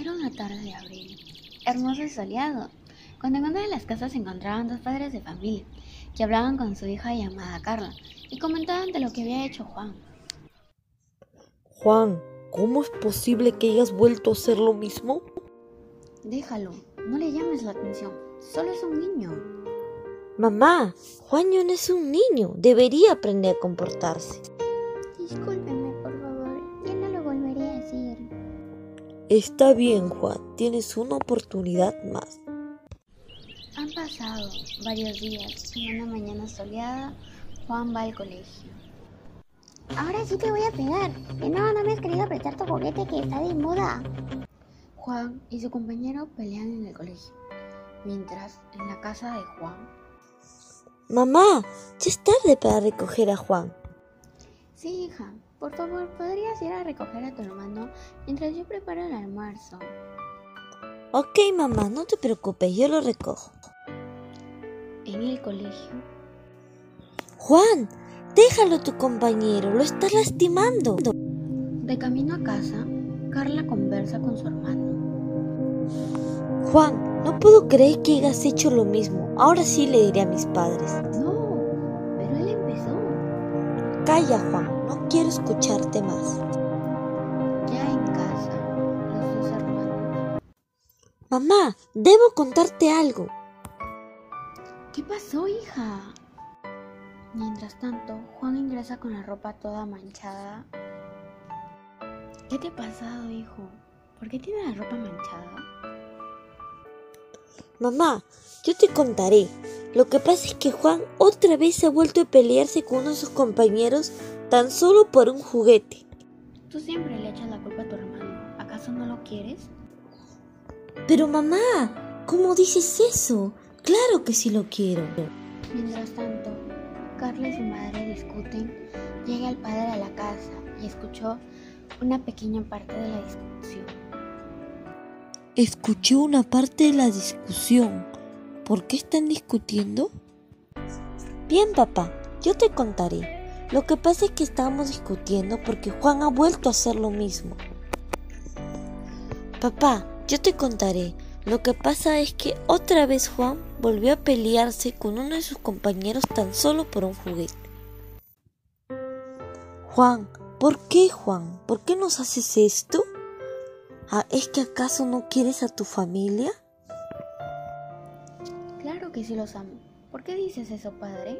Era una tarde de abril, hermoso y soleado, cuando en una de las casas se encontraban dos padres de familia que hablaban con su hija llamada Carla y comentaban de lo que había hecho Juan. Juan, ¿cómo es posible que hayas vuelto a hacer lo mismo? Déjalo, no le llames la atención, solo es un niño. Mamá, Juan no es un niño, debería aprender a comportarse. Discúlpeme, Está bien, Juan, tienes una oportunidad más. Han pasado varios días y una mañana soleada, Juan va al colegio. Ahora sí te voy a pegar. Que no, no me has querido prestar tu juguete que está de moda. Juan y su compañero pelean en el colegio, mientras en la casa de Juan. Mamá, ya es tarde para recoger a Juan. Sí, hija, por favor, ¿podrías ir a recoger a tu hermano mientras yo preparo el almuerzo? Ok, mamá, no te preocupes, yo lo recojo. En el colegio, Juan, déjalo a tu compañero, lo estás lastimando. de camino a casa, Carla conversa con su hermano. Juan, no puedo creer que hayas hecho lo mismo. Ahora sí le diré a mis padres. No, pero él empezó. Calla, Juan, no quiero escucharte más. Ya en casa, los dos hermanos. Mamá, debo contarte algo. ¿Qué pasó, hija? Mientras tanto, Juan ingresa con la ropa toda manchada. ¿Qué te ha pasado, hijo? ¿Por qué tiene la ropa manchada? Mamá, yo te contaré. Lo que pasa es que Juan otra vez ha vuelto a pelearse con uno de sus compañeros tan solo por un juguete. Tú siempre le echas la culpa a tu hermano. ¿Acaso no lo quieres? Pero mamá, ¿cómo dices eso? Claro que sí lo quiero. Mientras tanto, Carla y su madre discuten. Llega el padre a la casa y escuchó una pequeña parte de la discusión. Escuché una parte de la discusión. ¿Por qué están discutiendo? Bien, papá, yo te contaré. Lo que pasa es que estábamos discutiendo porque Juan ha vuelto a hacer lo mismo. Papá, yo te contaré. Lo que pasa es que otra vez Juan volvió a pelearse con uno de sus compañeros tan solo por un juguete. Juan, ¿por qué Juan? ¿Por qué nos haces esto? Ah, ¿Es que acaso no quieres a tu familia? Claro que sí los amo. ¿Por qué dices eso, padre?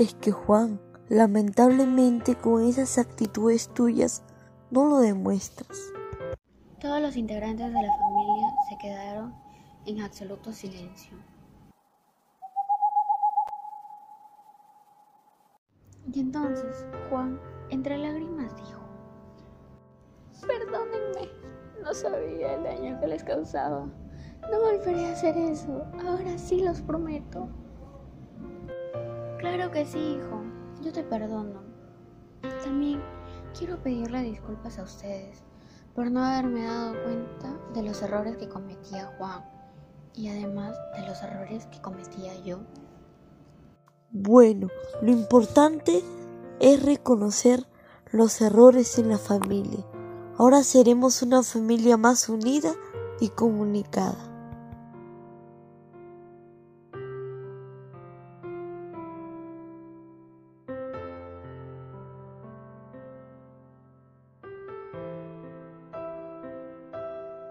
Es que Juan, lamentablemente con esas actitudes tuyas no lo demuestras. Todos los integrantes de la familia se quedaron en absoluto silencio. Y entonces Juan, entre lágrimas, dijo, Perdónenme, no sabía el daño que les causaba. No volveré a hacer eso, ahora sí los prometo. Claro que sí, hijo, yo te perdono. También quiero pedirle disculpas a ustedes por no haberme dado cuenta de los errores que cometía Juan y además de los errores que cometía yo. Bueno, lo importante es reconocer los errores en la familia. Ahora seremos una familia más unida y comunicada.